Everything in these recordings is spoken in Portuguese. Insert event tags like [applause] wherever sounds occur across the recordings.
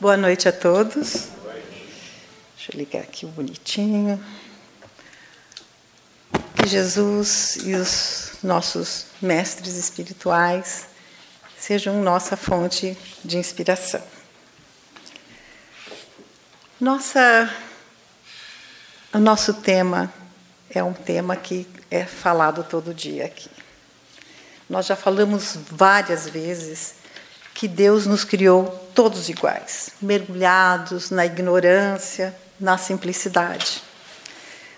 Boa noite a todos. Deixa eu ligar aqui bonitinho. Que Jesus e os nossos mestres espirituais sejam nossa fonte de inspiração. Nossa, o nosso tema é um tema que é falado todo dia aqui. Nós já falamos várias vezes que Deus nos criou todos iguais, mergulhados na ignorância, na simplicidade.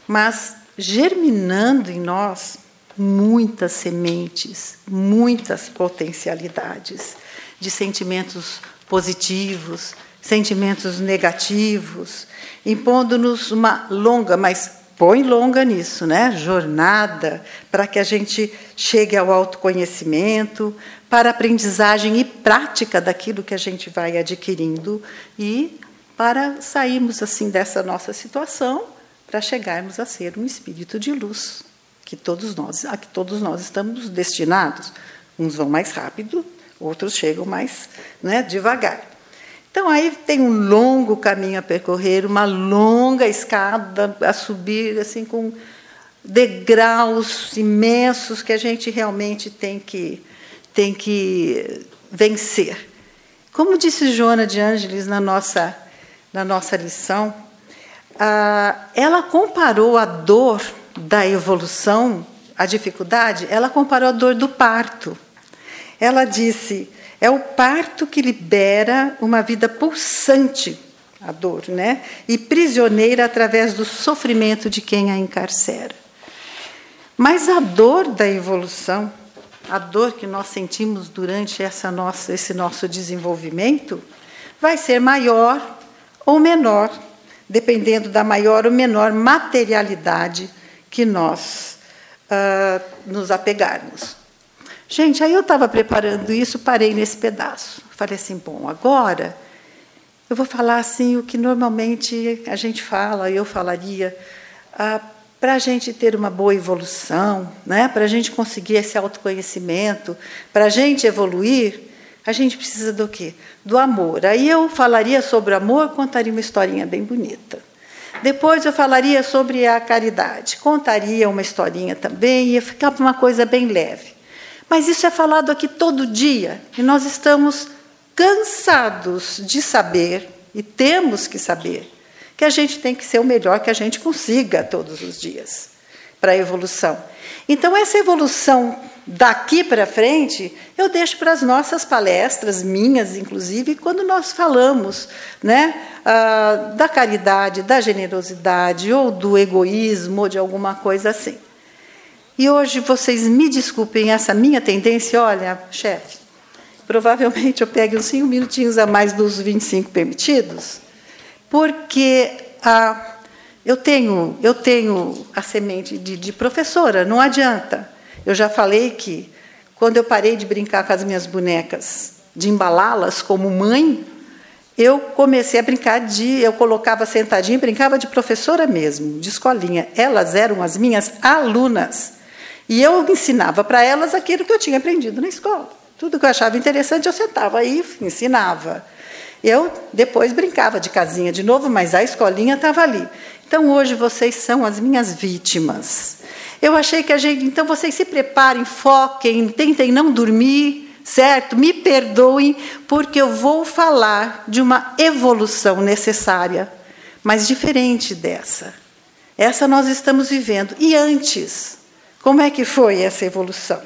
Mas germinando em nós muitas sementes, muitas potencialidades de sentimentos positivos, sentimentos negativos, impondo-nos uma longa, mas põe longa nisso, né? Jornada para que a gente chegue ao autoconhecimento, para aprendizagem e prática daquilo que a gente vai adquirindo e para sairmos assim dessa nossa situação, para chegarmos a ser um espírito de luz, que todos nós, a que todos nós estamos destinados. Uns vão mais rápido, outros chegam mais, né, devagar. Então aí tem um longo caminho a percorrer, uma longa escada a subir, assim com degraus imensos que a gente realmente tem que tem que vencer. Como disse Joana de Ângeles na nossa na nossa lição, ela comparou a dor da evolução, a dificuldade, ela comparou a dor do parto. Ela disse: é o parto que libera uma vida pulsante, a dor, né? E prisioneira através do sofrimento de quem a encarcera. Mas a dor da evolução, a dor que nós sentimos durante essa nossa, esse nosso desenvolvimento, vai ser maior ou menor, dependendo da maior ou menor materialidade que nós uh, nos apegarmos. Gente, aí eu estava preparando isso, parei nesse pedaço. Falei assim, bom, agora eu vou falar assim o que normalmente a gente fala, eu falaria, ah, para a gente ter uma boa evolução, né? para a gente conseguir esse autoconhecimento, para a gente evoluir, a gente precisa do quê? Do amor. Aí eu falaria sobre o amor, contaria uma historinha bem bonita. Depois eu falaria sobre a caridade, contaria uma historinha também, ia ficar uma coisa bem leve. Mas isso é falado aqui todo dia e nós estamos cansados de saber, e temos que saber, que a gente tem que ser o melhor que a gente consiga todos os dias para a evolução. Então, essa evolução daqui para frente, eu deixo para as nossas palestras, minhas inclusive, quando nós falamos né, ah, da caridade, da generosidade, ou do egoísmo, ou de alguma coisa assim. E hoje vocês me desculpem essa minha tendência, olha, chefe, provavelmente eu pegue uns cinco minutinhos a mais dos 25 permitidos, porque ah, eu, tenho, eu tenho a semente de, de professora, não adianta. Eu já falei que quando eu parei de brincar com as minhas bonecas, de embalá-las como mãe, eu comecei a brincar de. Eu colocava sentadinha e brincava de professora mesmo, de escolinha. Elas eram as minhas alunas. E eu ensinava para elas aquilo que eu tinha aprendido na escola. Tudo que eu achava interessante, eu sentava aí e ensinava. Eu depois brincava de casinha de novo, mas a escolinha estava ali. Então hoje vocês são as minhas vítimas. Eu achei que a gente. Então vocês se preparem, foquem, tentem não dormir, certo? Me perdoem, porque eu vou falar de uma evolução necessária, mas diferente dessa. Essa nós estamos vivendo. E antes, como é que foi essa evolução?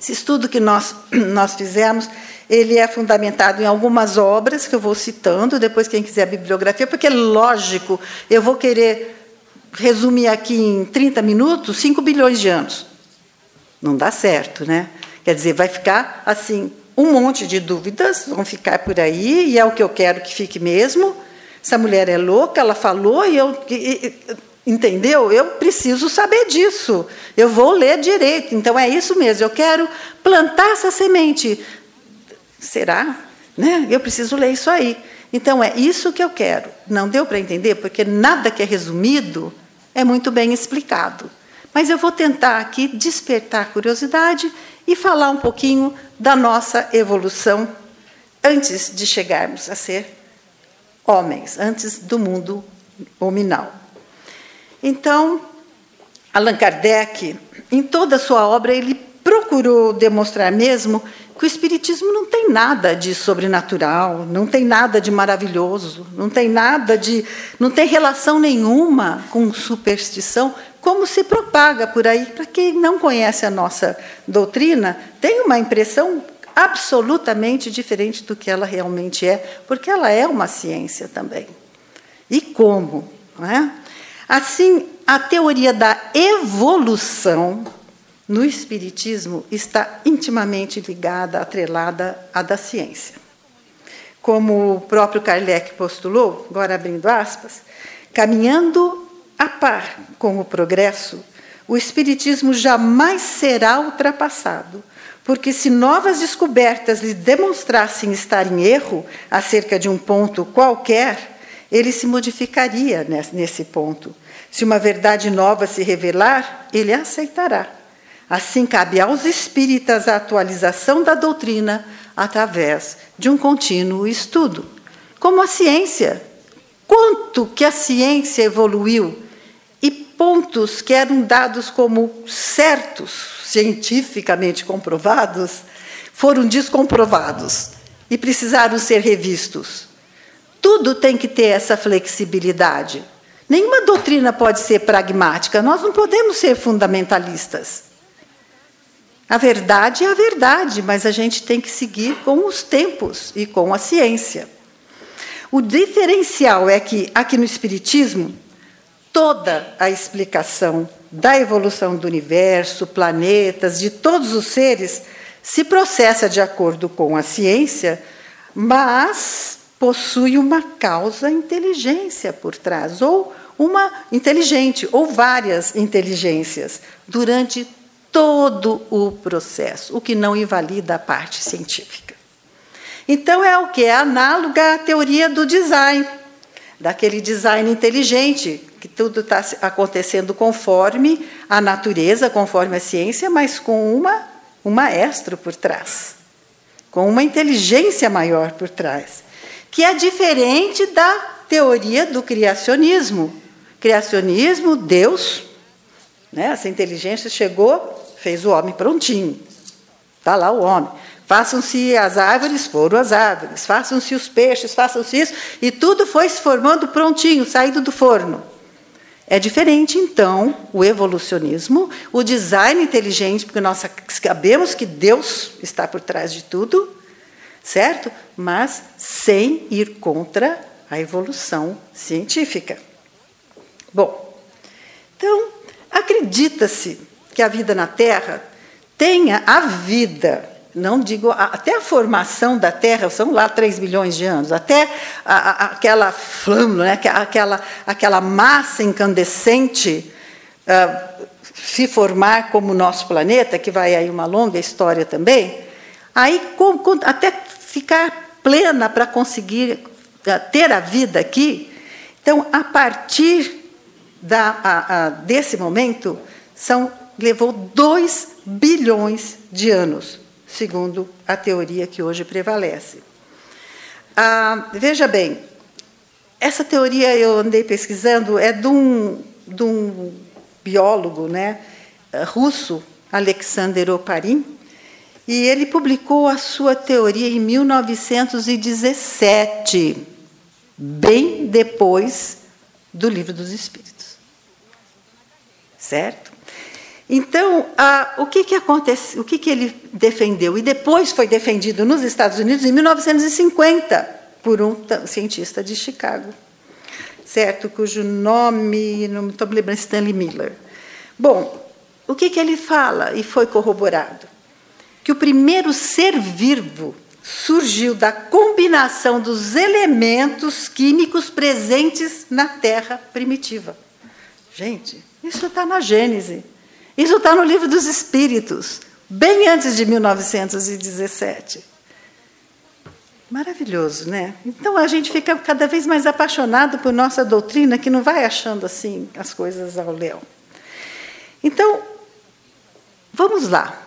Esse estudo que nós, [clears throat] nós fizemos, ele é fundamentado em algumas obras que eu vou citando, depois quem quiser a bibliografia, porque, lógico, eu vou querer resumir aqui em 30 minutos 5 bilhões de anos. Não dá certo, né? Quer dizer, vai ficar assim, um monte de dúvidas vão ficar por aí, e é o que eu quero que fique mesmo. Essa mulher é louca, ela falou, e eu. Entendeu? Eu preciso saber disso. Eu vou ler direito. Então é isso mesmo. Eu quero plantar essa semente. Será? Né? Eu preciso ler isso aí. Então é isso que eu quero. Não deu para entender? Porque nada que é resumido é muito bem explicado. Mas eu vou tentar aqui despertar curiosidade e falar um pouquinho da nossa evolução antes de chegarmos a ser homens, antes do mundo hominal. Então, Allan Kardec, em toda a sua obra, ele procurou demonstrar mesmo que o Espiritismo não tem nada de sobrenatural, não tem nada de maravilhoso, não tem nada de. não tem relação nenhuma com superstição, como se propaga por aí. Para quem não conhece a nossa doutrina, tem uma impressão absolutamente diferente do que ela realmente é, porque ela é uma ciência também. E como? Não é? Assim, a teoria da evolução no Espiritismo está intimamente ligada, atrelada à da ciência. Como o próprio Kardec postulou, agora abrindo aspas, caminhando a par com o progresso, o Espiritismo jamais será ultrapassado, porque se novas descobertas lhe demonstrassem estar em erro acerca de um ponto qualquer, ele se modificaria nesse ponto. Se uma verdade nova se revelar, ele a aceitará. Assim, cabe aos espíritas a atualização da doutrina através de um contínuo estudo. Como a ciência. Quanto que a ciência evoluiu e pontos que eram dados como certos, cientificamente comprovados, foram descomprovados e precisaram ser revistos. Tudo tem que ter essa flexibilidade. Nenhuma doutrina pode ser pragmática, nós não podemos ser fundamentalistas. A verdade é a verdade, mas a gente tem que seguir com os tempos e com a ciência. O diferencial é que, aqui no Espiritismo, toda a explicação da evolução do universo, planetas, de todos os seres, se processa de acordo com a ciência, mas possui uma causa inteligência por trás, ou uma inteligente, ou várias inteligências, durante todo o processo, o que não invalida a parte científica. Então é o que é análoga à teoria do design, daquele design inteligente, que tudo está acontecendo conforme a natureza, conforme a ciência, mas com uma, um maestro por trás, com uma inteligência maior por trás, que é diferente da teoria do criacionismo. Criacionismo, Deus, né, essa inteligência chegou fez o homem prontinho. Está lá o homem. Façam-se as árvores, foram as árvores. Façam-se os peixes, façam-se isso. E tudo foi se formando prontinho, saído do forno. É diferente, então, o evolucionismo, o design inteligente, porque nós sabemos que Deus está por trás de tudo, certo? Mas sem ir contra a evolução científica. Bom, então, acredita-se que a vida na Terra tenha a vida, não digo até a formação da Terra, são lá 3 milhões de anos, até a, a, aquela flama, né, aquela, aquela massa incandescente uh, se formar como o nosso planeta, que vai aí uma longa história também, aí com, com, até ficar plena para conseguir uh, ter a vida aqui. Então, a partir da, a, desse momento, são levou 2 bilhões de anos, segundo a teoria que hoje prevalece. Ah, veja bem, essa teoria eu andei pesquisando, é de um, de um biólogo né, russo, Alexander Oparin, e ele publicou a sua teoria em 1917, bem depois do Livro dos Espíritos. Certo? Então, ah, o que, que acontece, o que, que ele defendeu? E depois foi defendido nos Estados Unidos em 1950 por um cientista de Chicago, certo? Cujo nome, não estou me lembrando, Stanley Miller. Bom, o que, que ele fala e foi corroborado? Que o primeiro ser vivo surgiu da combinação dos elementos químicos presentes na Terra primitiva. Gente, isso está na Gênese. Isso está no livro dos Espíritos, bem antes de 1917. Maravilhoso, né? Então a gente fica cada vez mais apaixonado por nossa doutrina, que não vai achando assim as coisas ao léu. Então, vamos lá.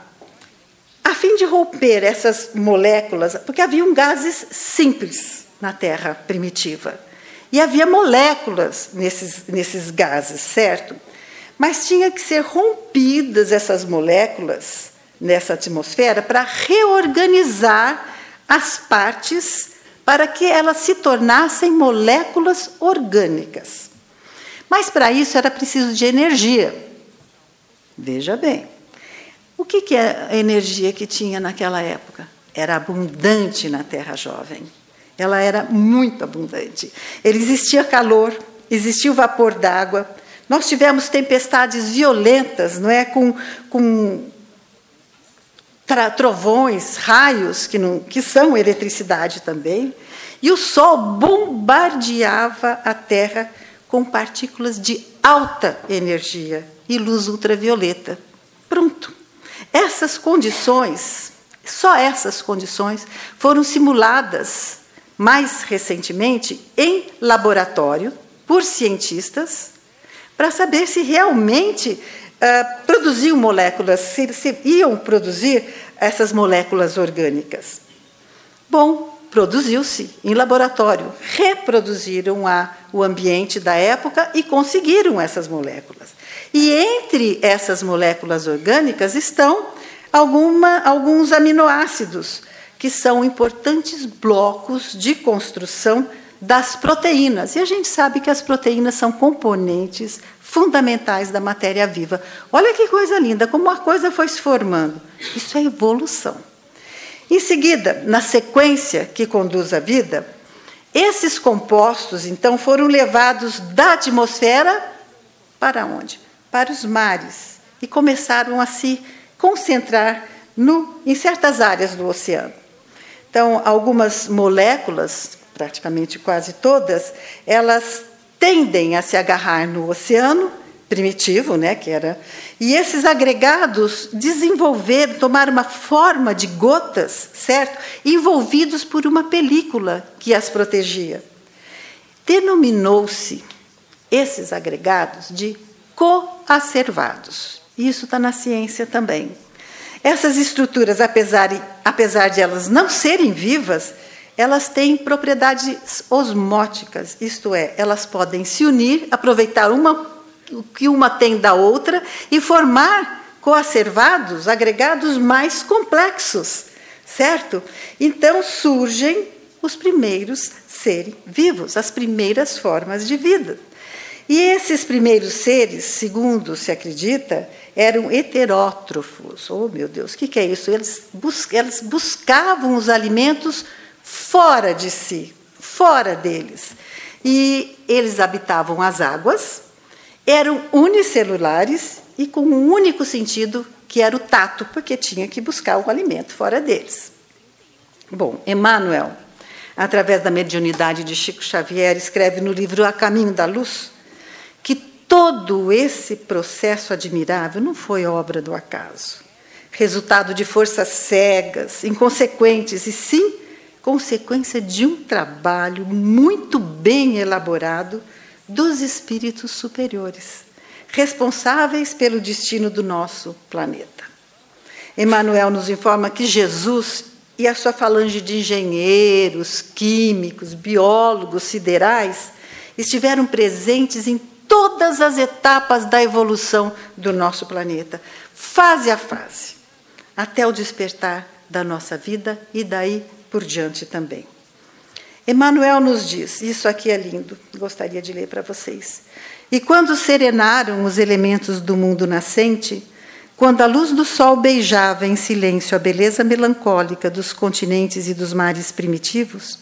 A fim de romper essas moléculas, porque haviam gases simples na Terra primitiva. E havia moléculas nesses, nesses gases, certo? Mas tinha que ser rompidas essas moléculas nessa atmosfera para reorganizar as partes para que elas se tornassem moléculas orgânicas. Mas para isso era preciso de energia. Veja bem, o que, que é a energia que tinha naquela época? Era abundante na Terra Jovem. Ela era muito abundante. Existia calor, existia o vapor d'água. Nós tivemos tempestades violentas, não é, com, com trovões, raios, que, não, que são eletricidade também, e o Sol bombardeava a Terra com partículas de alta energia e luz ultravioleta. Pronto. Essas condições, só essas condições, foram simuladas mais recentemente em laboratório por cientistas para saber se realmente uh, produziam moléculas, se, se iam produzir essas moléculas orgânicas. Bom, produziu-se em laboratório, reproduziram a, o ambiente da época e conseguiram essas moléculas. E entre essas moléculas orgânicas estão alguma, alguns aminoácidos, que são importantes blocos de construção das proteínas. E a gente sabe que as proteínas são componentes fundamentais da matéria viva. Olha que coisa linda, como a coisa foi se formando. Isso é evolução. Em seguida, na sequência que conduz à vida, esses compostos, então, foram levados da atmosfera para onde? Para os mares. E começaram a se concentrar no, em certas áreas do oceano. Então, algumas moléculas, praticamente quase todas, elas tendem a se agarrar no oceano primitivo, né, que era, e esses agregados desenvolveram, tomaram uma forma de gotas, certo? Envolvidos por uma película que as protegia. Denominou-se esses agregados de coacervados. Isso está na ciência também. Essas estruturas, apesar, apesar de elas não serem vivas, elas têm propriedades osmóticas, isto é, elas podem se unir, aproveitar uma, o que uma tem da outra e formar coacervados, agregados mais complexos, certo? Então surgem os primeiros seres vivos, as primeiras formas de vida. E esses primeiros seres, segundo se acredita, eram heterótrofos. Oh, meu Deus, o que, que é isso? Eles, bus eles buscavam os alimentos fora de si, fora deles. E eles habitavam as águas, eram unicelulares e com um único sentido, que era o tato, porque tinha que buscar o alimento fora deles. Bom, Emmanuel, através da mediunidade de Chico Xavier, escreve no livro A Caminho da Luz que todo esse processo admirável não foi obra do acaso, resultado de forças cegas, inconsequentes, e sim consequência de um trabalho muito bem elaborado dos espíritos superiores, responsáveis pelo destino do nosso planeta. Emmanuel nos informa que Jesus e a sua falange de engenheiros, químicos, biólogos, siderais estiveram presentes em todas as etapas da evolução do nosso planeta, fase a fase, até o despertar da nossa vida e daí por diante também. Emmanuel nos diz, isso aqui é lindo, gostaria de ler para vocês. E quando serenaram os elementos do mundo nascente, quando a luz do sol beijava em silêncio a beleza melancólica dos continentes e dos mares primitivos,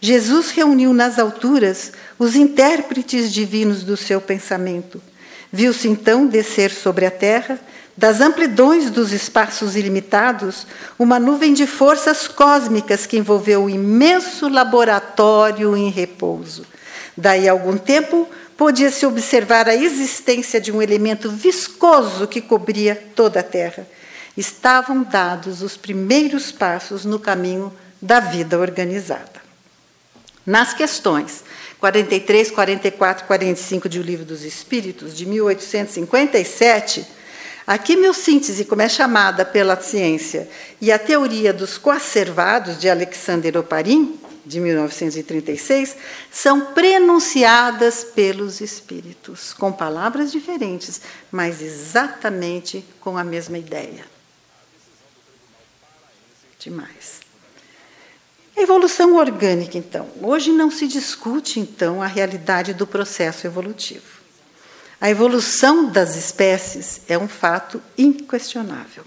Jesus reuniu nas alturas os intérpretes divinos do seu pensamento. Viu-se então descer sobre a terra das amplidões dos espaços ilimitados, uma nuvem de forças cósmicas que envolveu o imenso laboratório em repouso. Daí a algum tempo, podia-se observar a existência de um elemento viscoso que cobria toda a Terra. Estavam dados os primeiros passos no caminho da vida organizada. Nas questões 43, 44 e 45 de O Livro dos Espíritos, de 1857, A quimiossíntese, como é chamada pela ciência, e a teoria dos coacervados de Alexander Oparin, de 1936, são prenunciadas pelos espíritos, com palavras diferentes, mas exatamente com a mesma ideia. Demais. Evolução orgânica, então. Hoje não se discute, então, a realidade do processo evolutivo. A evolução das espécies é um fato inquestionável.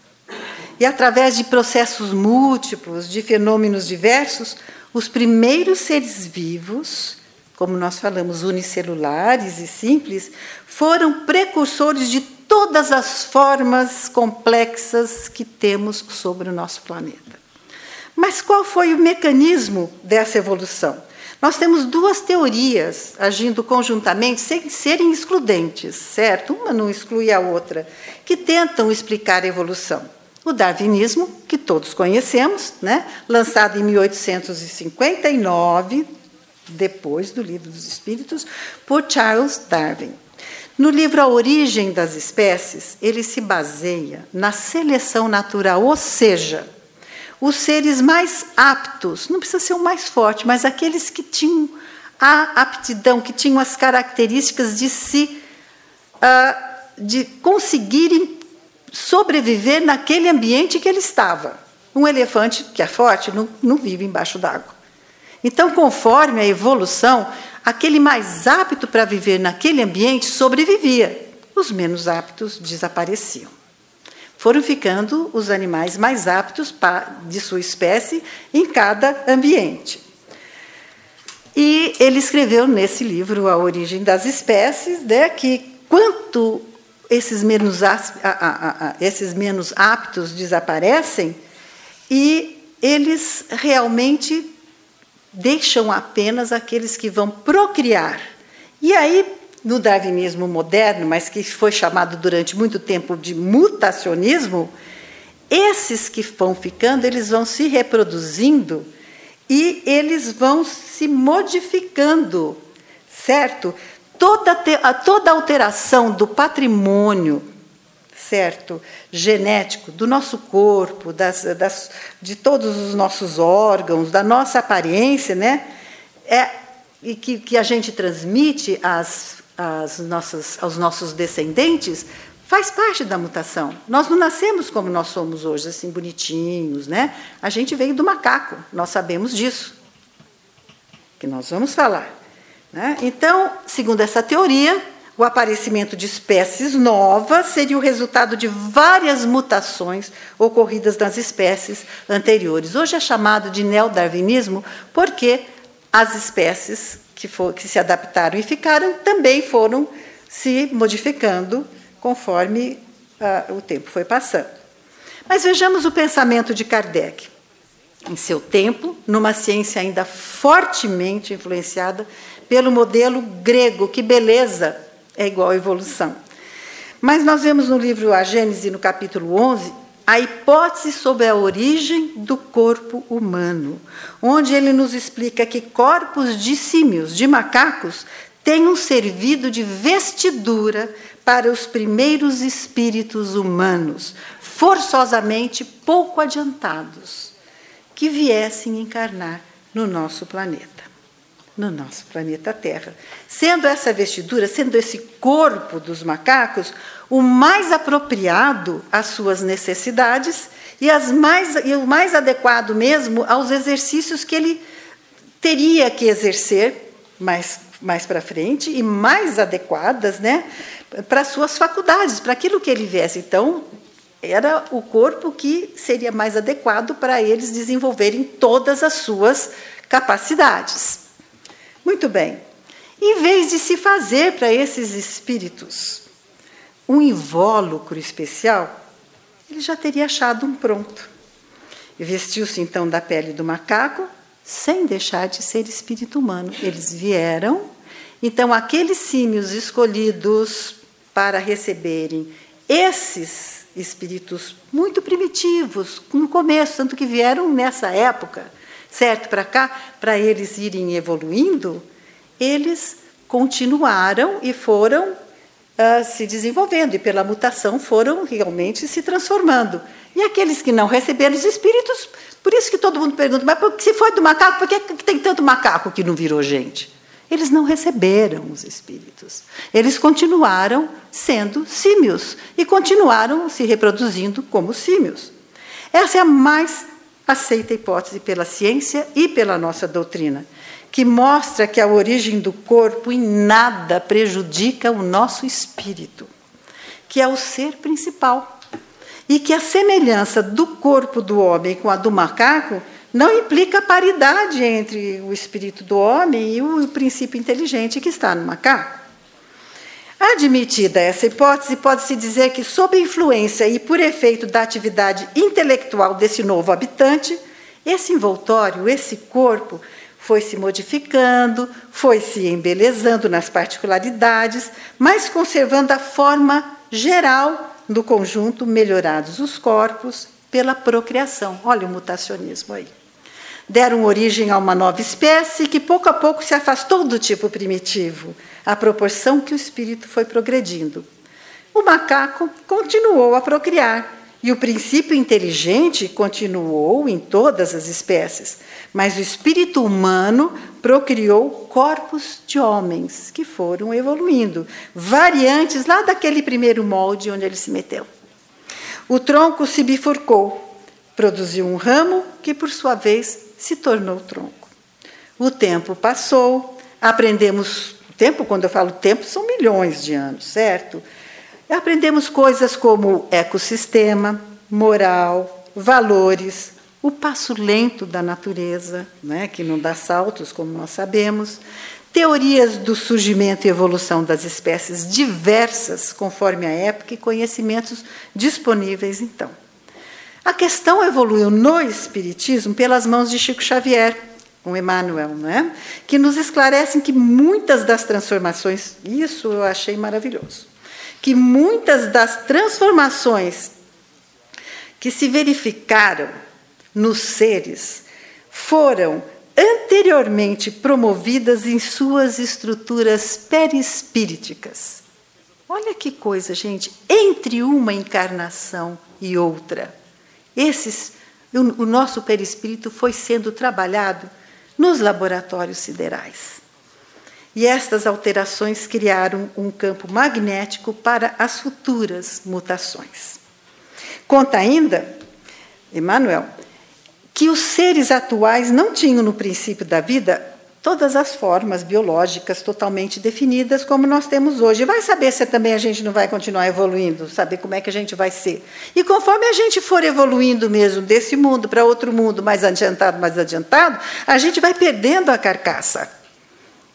E através de processos múltiplos, de fenômenos diversos, os primeiros seres vivos, como nós falamos, unicelulares e simples, foram precursores de todas as formas complexas que temos sobre o nosso planeta. Mas qual foi o mecanismo dessa evolução? Nós temos duas teorias agindo conjuntamente sem serem excludentes, certo? Uma não exclui a outra, que tentam explicar a evolução o darwinismo, que todos conhecemos, né? lançado em 1859, depois do Livro dos Espíritos, por Charles Darwin. No livro A Origem das Espécies, ele se baseia na seleção natural, ou seja, os seres mais aptos, não precisa ser o mais forte, mas aqueles que tinham a aptidão, que tinham as características de se uh, de conseguirem sobreviver naquele ambiente que ele estava. Um elefante que é forte não, não vive embaixo d'água. Então, conforme a evolução, aquele mais apto para viver naquele ambiente sobrevivia, os menos aptos desapareciam. Foram ficando os animais mais aptos de sua espécie em cada ambiente. E ele escreveu nesse livro A Origem das Espécies né, que quanto esses menos, esses menos aptos desaparecem e eles realmente deixam apenas aqueles que vão procriar. E aí, no darwinismo moderno, mas que foi chamado durante muito tempo de mutacionismo, esses que vão ficando, eles vão se reproduzindo e eles vão se modificando, certo? toda, toda alteração do patrimônio, certo, genético do nosso corpo, das, das, de todos os nossos órgãos, da nossa aparência, né, é, e que, que a gente transmite às, às nossas, aos nossos descendentes, faz parte da mutação. Nós não nascemos como nós somos hoje, assim, bonitinhos, né? A gente veio do macaco, nós sabemos disso, que nós vamos falar. Né? Então, segundo essa teoria, o aparecimento de espécies novas seria o resultado de várias mutações ocorridas nas espécies anteriores. Hoje é chamado de neodarwinismo porque as espécies que, for, que se adaptaram e ficaram também foram se modificando conforme uh, o tempo foi passando. Mas vejamos o pensamento de Kardec. Em seu tempo, numa ciência ainda fortemente influenciada pelo modelo grego. Que beleza! É igual a evolução. Mas nós vemos no livro A Gênese, no capítulo 11, a hipótese sobre a origem do corpo humano, onde ele nos explica que corpos de símios, de macacos, tenham servido de vestidura para os primeiros espíritos humanos, forçosamente pouco adiantados, que viessem encarnar no nosso planeta no nosso planeta Terra. Sendo essa vestidura, sendo esse corpo dos macacos o mais apropriado às suas necessidades e, as mais, e o mais adequado mesmo aos exercícios que ele teria que exercer mais, mais para frente e mais adequadas né, para suas faculdades, para aquilo que ele viesse. Então, era o corpo que seria mais adequado para eles desenvolverem todas as suas capacidades. Muito bem. Em vez de se fazer para esses espíritos um invólucro especial, ele já teria achado um pronto. Vestiu-se então da pele do macaco, sem deixar de ser espírito humano. Eles vieram, então aqueles símios escolhidos para receberem esses espíritos muito primitivos, no começo, tanto que vieram nessa época, certo para cá, para eles irem evoluindo, eles continuaram e foram uh, se desenvolvendo e pela mutação foram realmente se transformando. E aqueles que não receberam os espíritos, por isso que todo mundo pergunta, mas se foi do macaco, por que tem tanto macaco que não virou gente? Eles não receberam os espíritos. Eles continuaram sendo símios e continuaram se reproduzindo como símios. Essa é a mais aceita hipótese pela ciência e pela nossa doutrina, que mostra que a origem do corpo em nada prejudica o nosso espírito, que é o ser principal, e que a semelhança do corpo do homem com a do macaco não implica paridade entre o espírito do homem e o princípio inteligente que está no macaco. Admitida essa hipótese, pode-se dizer que, sob influência e por efeito da atividade intelectual desse novo habitante, esse envoltório, esse corpo, foi se modificando, foi se embelezando nas particularidades, mas conservando a forma geral do conjunto, melhorados os corpos pela procriação. Olha o mutacionismo aí deram origem a uma nova espécie que pouco a pouco se afastou do tipo primitivo, à proporção que o espírito foi progredindo. O macaco continuou a procriar e o princípio inteligente continuou em todas as espécies, mas o espírito humano procriou corpos de homens que foram evoluindo, variantes lá daquele primeiro molde onde ele se meteu. O tronco se bifurcou, produziu um ramo que, por sua vez, se tornou tronco. O tempo passou, aprendemos. Tempo, quando eu falo tempo, são milhões de anos, certo? Aprendemos coisas como ecossistema, moral, valores, o passo lento da natureza, né, que não dá saltos, como nós sabemos, teorias do surgimento e evolução das espécies diversas, conforme a época, e conhecimentos disponíveis então. A questão evoluiu no Espiritismo pelas mãos de Chico Xavier, com Emmanuel, né? que nos esclarecem que muitas das transformações, isso eu achei maravilhoso, que muitas das transformações que se verificaram nos seres foram anteriormente promovidas em suas estruturas perispíriticas. Olha que coisa, gente, entre uma encarnação e outra. Esses, o, o nosso perispírito foi sendo trabalhado nos laboratórios siderais. E estas alterações criaram um campo magnético para as futuras mutações. Conta ainda, Emmanuel, que os seres atuais não tinham no princípio da vida todas as formas biológicas totalmente definidas como nós temos hoje. Vai saber se também a gente não vai continuar evoluindo, saber como é que a gente vai ser. E conforme a gente for evoluindo mesmo desse mundo para outro mundo mais adiantado, mais adiantado, a gente vai perdendo a carcaça.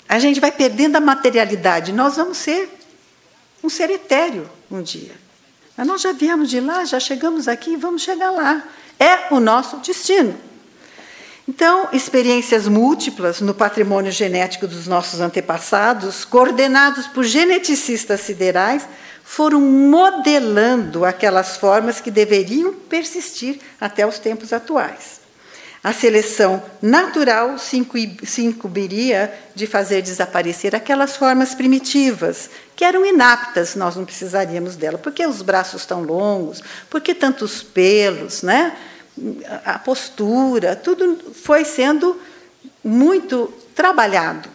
A gente vai perdendo a materialidade. Nós vamos ser um ser etéreo um dia. Mas nós já viemos de lá, já chegamos aqui e vamos chegar lá. É o nosso destino. Então, experiências múltiplas no patrimônio genético dos nossos antepassados, coordenados por geneticistas siderais, foram modelando aquelas formas que deveriam persistir até os tempos atuais. A seleção natural se incumbiria de fazer desaparecer aquelas formas primitivas, que eram inaptas, nós não precisaríamos dela. Por que os braços tão longos? Por que tantos pelos, né? A postura, tudo foi sendo muito trabalhado.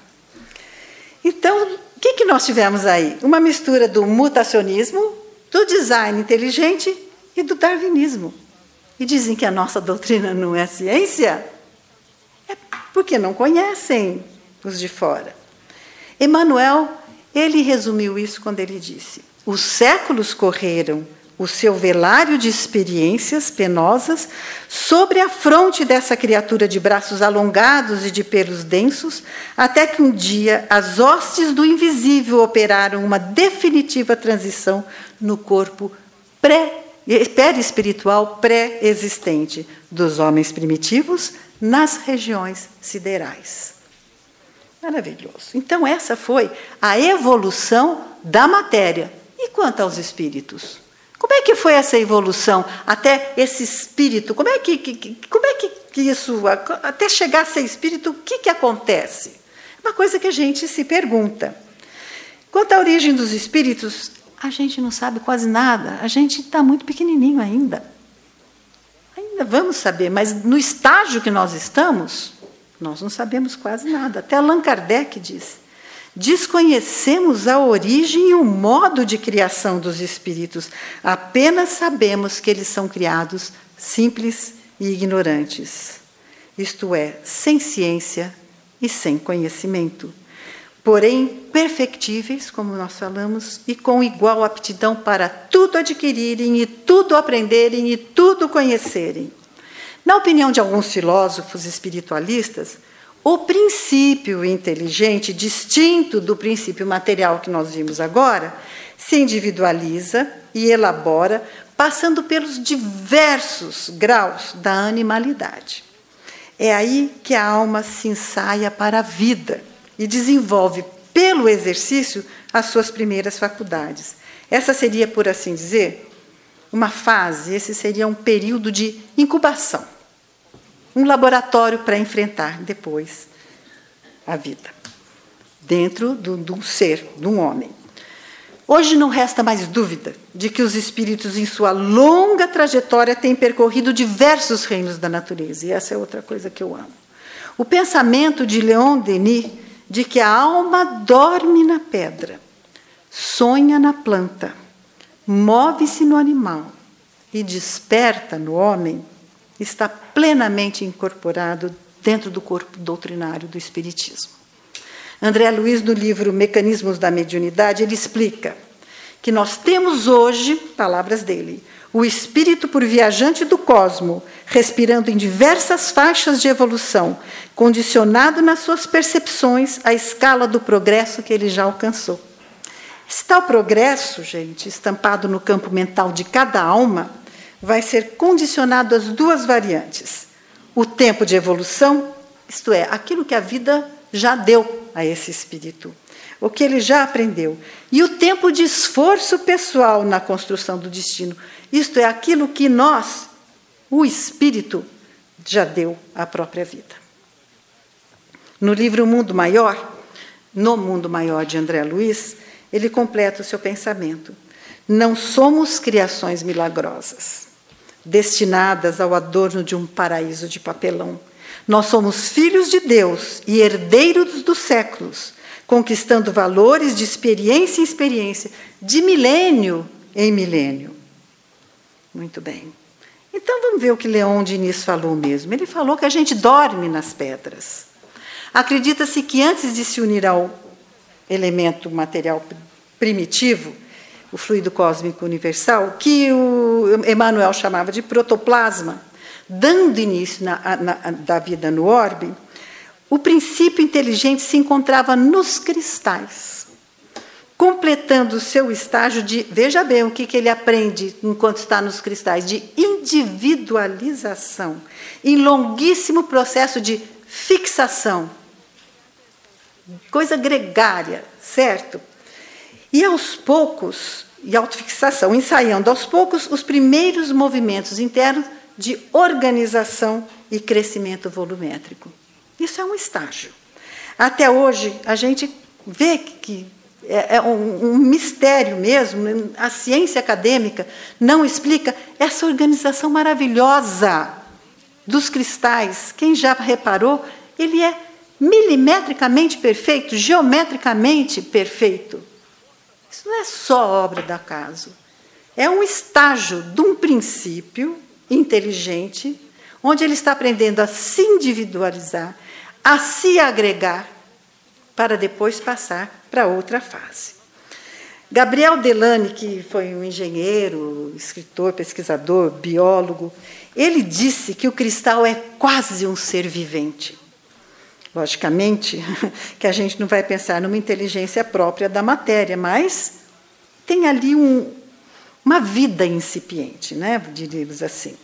Então, o que, que nós tivemos aí? Uma mistura do mutacionismo, do design inteligente e do darwinismo. E dizem que a nossa doutrina não é ciência? É porque não conhecem os de fora. Emmanuel, ele resumiu isso quando ele disse: os séculos correram o seu velário de experiências penosas sobre a fronte dessa criatura de braços alongados e de pelos densos, até que um dia as hostes do invisível operaram uma definitiva transição no corpo pré perispiritual pré-existente dos homens primitivos nas regiões siderais. Maravilhoso. Então, essa foi a evolução da matéria. E quanto aos espíritos? Como é que foi essa evolução até esse espírito? Como é que, que como é que, isso até chegar a ser espírito? O que, que acontece? Uma coisa que a gente se pergunta. Quanto à origem dos espíritos, a gente não sabe quase nada, a gente está muito pequenininho ainda. Ainda vamos saber, mas no estágio que nós estamos, nós não sabemos quase nada. Até Allan Kardec diz: desconhecemos a origem e o modo de criação dos espíritos, apenas sabemos que eles são criados simples e ignorantes, isto é, sem ciência e sem conhecimento. Porém perfectíveis, como nós falamos, e com igual aptidão para tudo adquirirem e tudo aprenderem e tudo conhecerem. Na opinião de alguns filósofos espiritualistas, o princípio inteligente, distinto do princípio material que nós vimos agora, se individualiza e elabora, passando pelos diversos graus da animalidade. É aí que a alma se ensaia para a vida e desenvolve, pelo exercício, as suas primeiras faculdades. Essa seria, por assim dizer, uma fase, esse seria um período de incubação, um laboratório para enfrentar depois a vida, dentro de um ser, de um homem. Hoje não resta mais dúvida de que os espíritos, em sua longa trajetória, têm percorrido diversos reinos da natureza, e essa é outra coisa que eu amo. O pensamento de Leon Denis de que a alma dorme na pedra, sonha na planta, move-se no animal e desperta no homem, está plenamente incorporado dentro do corpo doutrinário do Espiritismo. André Luiz, no livro Mecanismos da Mediunidade, ele explica que nós temos hoje, palavras dele, o espírito por viajante do cosmo, respirando em diversas faixas de evolução, condicionado nas suas percepções à escala do progresso que ele já alcançou. Esse tal progresso, gente, estampado no campo mental de cada alma, vai ser condicionado às duas variantes: o tempo de evolução, isto é, aquilo que a vida já deu a esse espírito, o que ele já aprendeu, e o tempo de esforço pessoal na construção do destino, isto é, aquilo que nós, o espírito, já deu à própria vida. No livro Mundo Maior, no Mundo Maior de André Luiz, ele completa o seu pensamento. Não somos criações milagrosas, destinadas ao adorno de um paraíso de papelão. Nós somos filhos de Deus e herdeiros dos séculos, conquistando valores de experiência em experiência, de milênio em milênio. Muito bem. Então vamos ver o que Leon Diniz falou mesmo. Ele falou que a gente dorme nas pedras. Acredita-se que antes de se unir ao elemento material primitivo, o fluido cósmico universal, que o Emmanuel chamava de protoplasma, dando início na, na, da vida no orbe, o princípio inteligente se encontrava nos cristais, completando o seu estágio de, veja bem o que, que ele aprende enquanto está nos cristais, de individualização, em longuíssimo processo de fixação coisa gregária, certo? E aos poucos, e autofixação, ensaiando aos poucos os primeiros movimentos internos de organização e crescimento volumétrico. Isso é um estágio. Até hoje, a gente vê que é, um, um mistério mesmo, a ciência acadêmica não explica essa organização maravilhosa dos cristais. Quem já reparou, ele é milimetricamente perfeito, geometricamente perfeito. Isso não é só obra do acaso. É um estágio de um princípio inteligente, onde ele está aprendendo a se individualizar, a se agregar, para depois passar para outra fase. Gabriel Delane, que foi um engenheiro, escritor, pesquisador, biólogo, ele disse que o cristal é quase um ser vivente. Logicamente [laughs] que a gente não vai pensar numa inteligência própria da matéria, mas tem ali um, uma vida incipiente, né? diríamos assim.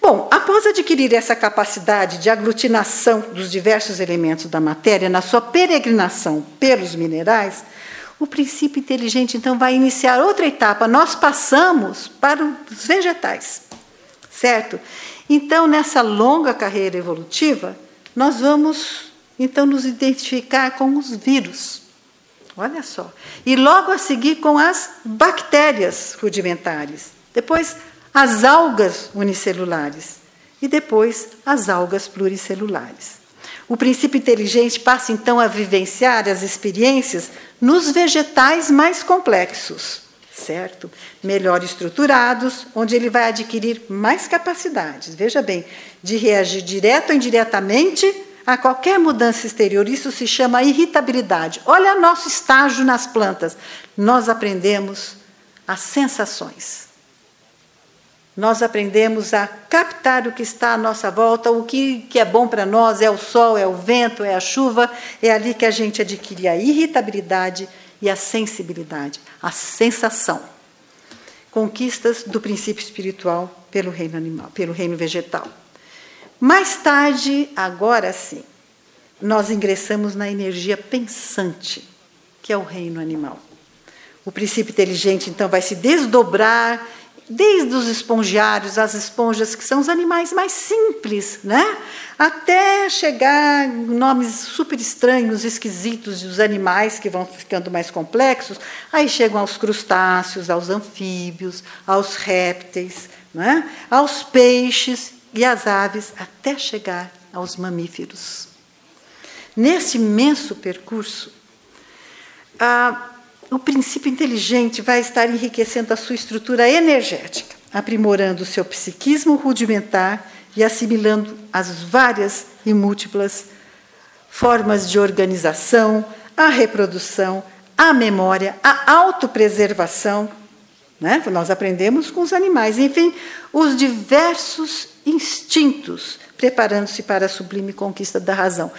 Bom, após adquirir essa capacidade de aglutinação dos diversos elementos da matéria na sua peregrinação pelos minerais, o princípio inteligente então vai iniciar outra etapa. Nós passamos para os vegetais, certo? Então, nessa longa carreira evolutiva, nós vamos então nos identificar com os vírus. Olha só. E logo a seguir com as bactérias rudimentares. Depois as algas unicelulares. E depois as algas pluricelulares. O princípio inteligente passa então a vivenciar as experiências nos vegetais mais complexos, certo? Melhor estruturados, onde ele vai adquirir mais capacidades, veja bem, de reagir direto ou indiretamente a qualquer mudança exterior. Isso se chama irritabilidade. Olha nosso estágio nas plantas. Nós aprendemos as sensações. Nós aprendemos a captar o que está à nossa volta, o que, que é bom para nós é o sol, é o vento, é a chuva. É ali que a gente adquire a irritabilidade e a sensibilidade, a sensação. Conquistas do princípio espiritual pelo reino animal, pelo reino vegetal. Mais tarde, agora sim, nós ingressamos na energia pensante, que é o reino animal. O princípio inteligente, então, vai se desdobrar desde os espongiários, as esponjas, que são os animais mais simples, né? até chegar nomes super estranhos, esquisitos dos animais que vão ficando mais complexos. Aí chegam aos crustáceos, aos anfíbios, aos répteis, né? aos peixes e às aves, até chegar aos mamíferos. Nesse imenso percurso, a o princípio inteligente vai estar enriquecendo a sua estrutura energética, aprimorando o seu psiquismo rudimentar e assimilando as várias e múltiplas formas de organização, a reprodução, a memória, a autopreservação. Né? Nós aprendemos com os animais, enfim, os diversos instintos, preparando-se para a sublime conquista da razão.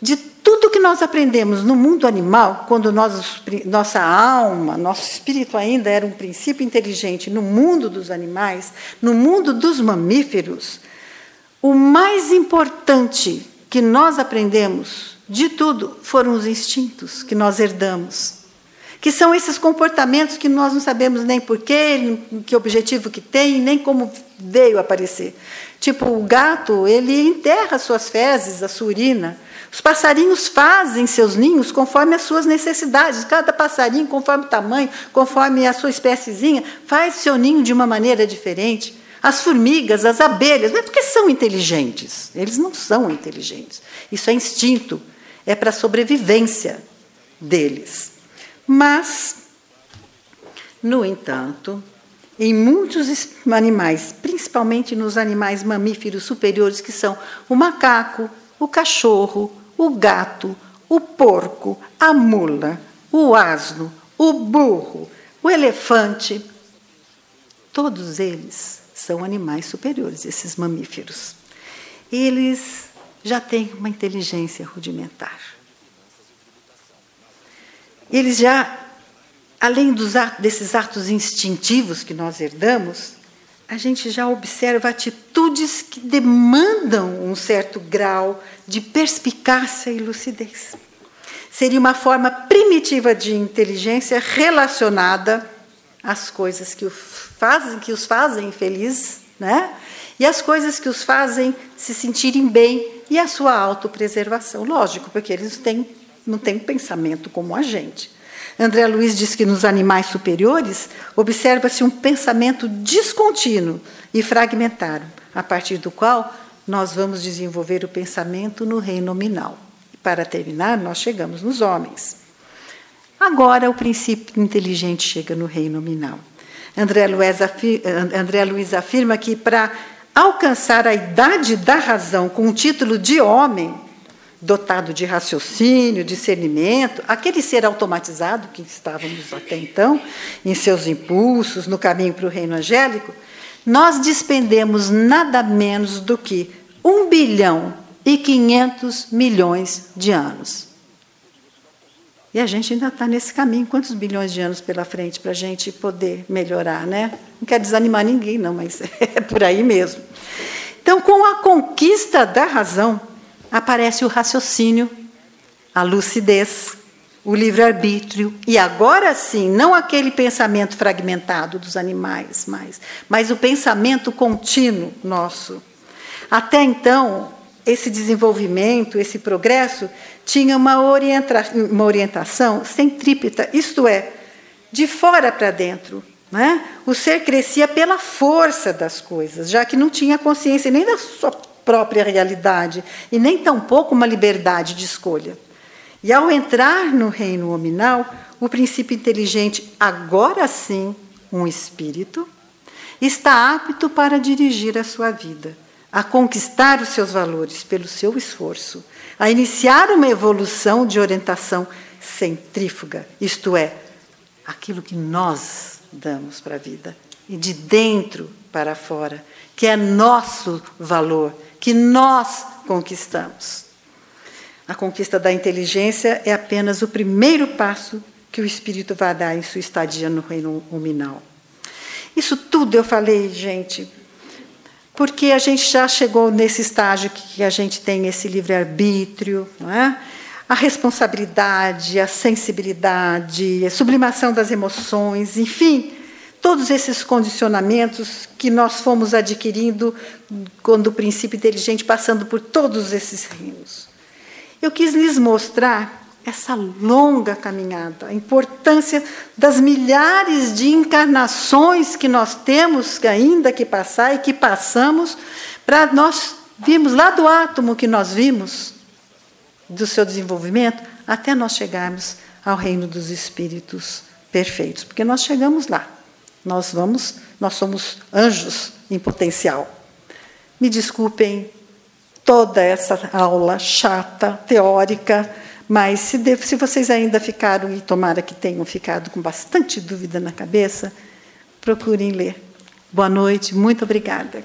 De tudo que nós aprendemos no mundo animal, quando nós, nossa alma, nosso espírito ainda era um princípio inteligente no mundo dos animais, no mundo dos mamíferos, o mais importante que nós aprendemos de tudo foram os instintos que nós herdamos. Que são esses comportamentos que nós não sabemos nem porquê, que objetivo que tem, nem como veio aparecer. Tipo, o gato, ele enterra suas fezes, a sua urina, os passarinhos fazem seus ninhos conforme as suas necessidades. Cada passarinho, conforme o tamanho, conforme a sua espéciezinha, faz seu ninho de uma maneira diferente. As formigas, as abelhas, não é porque são inteligentes. Eles não são inteligentes. Isso é instinto, é para a sobrevivência deles. Mas, no entanto, em muitos animais, principalmente nos animais mamíferos superiores, que são o macaco, o cachorro, o gato, o porco, a mula, o asno, o burro, o elefante. Todos eles são animais superiores, esses mamíferos. Eles já têm uma inteligência rudimentar. Eles já, além dos atos, desses atos instintivos que nós herdamos, a gente já observa atitudes que demandam um certo grau de perspicácia e lucidez. Seria uma forma primitiva de inteligência relacionada às coisas que, fazem, que os fazem felizes, né? e às coisas que os fazem se sentirem bem e a sua autopreservação. Lógico, porque eles têm, não têm pensamento como a gente. André Luiz diz que nos animais superiores observa-se um pensamento descontínuo e fragmentário, a partir do qual nós vamos desenvolver o pensamento no reino nominal. E para terminar, nós chegamos nos homens. Agora, o princípio inteligente chega no reino nominal. André Luiz André Luiz afirma que para alcançar a idade da razão com o título de homem, dotado de raciocínio, discernimento, aquele ser automatizado que estávamos até então, em seus impulsos, no caminho para o reino angélico, nós despendemos nada menos do que 1 bilhão e 500 milhões de anos. E a gente ainda está nesse caminho. Quantos bilhões de anos pela frente para a gente poder melhorar, né? Não quer desanimar ninguém, não, mas [laughs] é por aí mesmo. Então, com a conquista da razão, aparece o raciocínio, a lucidez, o livre-arbítrio, e agora sim, não aquele pensamento fragmentado dos animais mais, mas o pensamento contínuo nosso. Até então, esse desenvolvimento, esse progresso, tinha uma, orienta uma orientação centrípeta, isto é, de fora para dentro. Né? O ser crescia pela força das coisas, já que não tinha consciência nem da sua própria realidade e nem tampouco uma liberdade de escolha. E ao entrar no reino nominal, o princípio inteligente, agora sim um espírito, está apto para dirigir a sua vida, a conquistar os seus valores pelo seu esforço, a iniciar uma evolução de orientação centrífuga, isto é, aquilo que nós damos para a vida, e de dentro para fora, que é nosso valor, que nós conquistamos. A conquista da inteligência é apenas o primeiro passo que o espírito vai dar em sua estadia no reino nominal. Isso tudo eu falei, gente, porque a gente já chegou nesse estágio que a gente tem esse livre-arbítrio, é? a responsabilidade, a sensibilidade, a sublimação das emoções, enfim, todos esses condicionamentos que nós fomos adquirindo quando o princípio inteligente passando por todos esses reinos. Eu quis lhes mostrar essa longa caminhada, a importância das milhares de encarnações que nós temos ainda que passar e que passamos para nós virmos lá do átomo que nós vimos, do seu desenvolvimento, até nós chegarmos ao reino dos espíritos perfeitos, porque nós chegamos lá. Nós vamos, nós somos anjos em potencial. Me desculpem toda essa aula chata, teórica, mas se, de, se vocês ainda ficaram, e tomara que tenham ficado com bastante dúvida na cabeça, procurem ler. Boa noite, muito obrigada.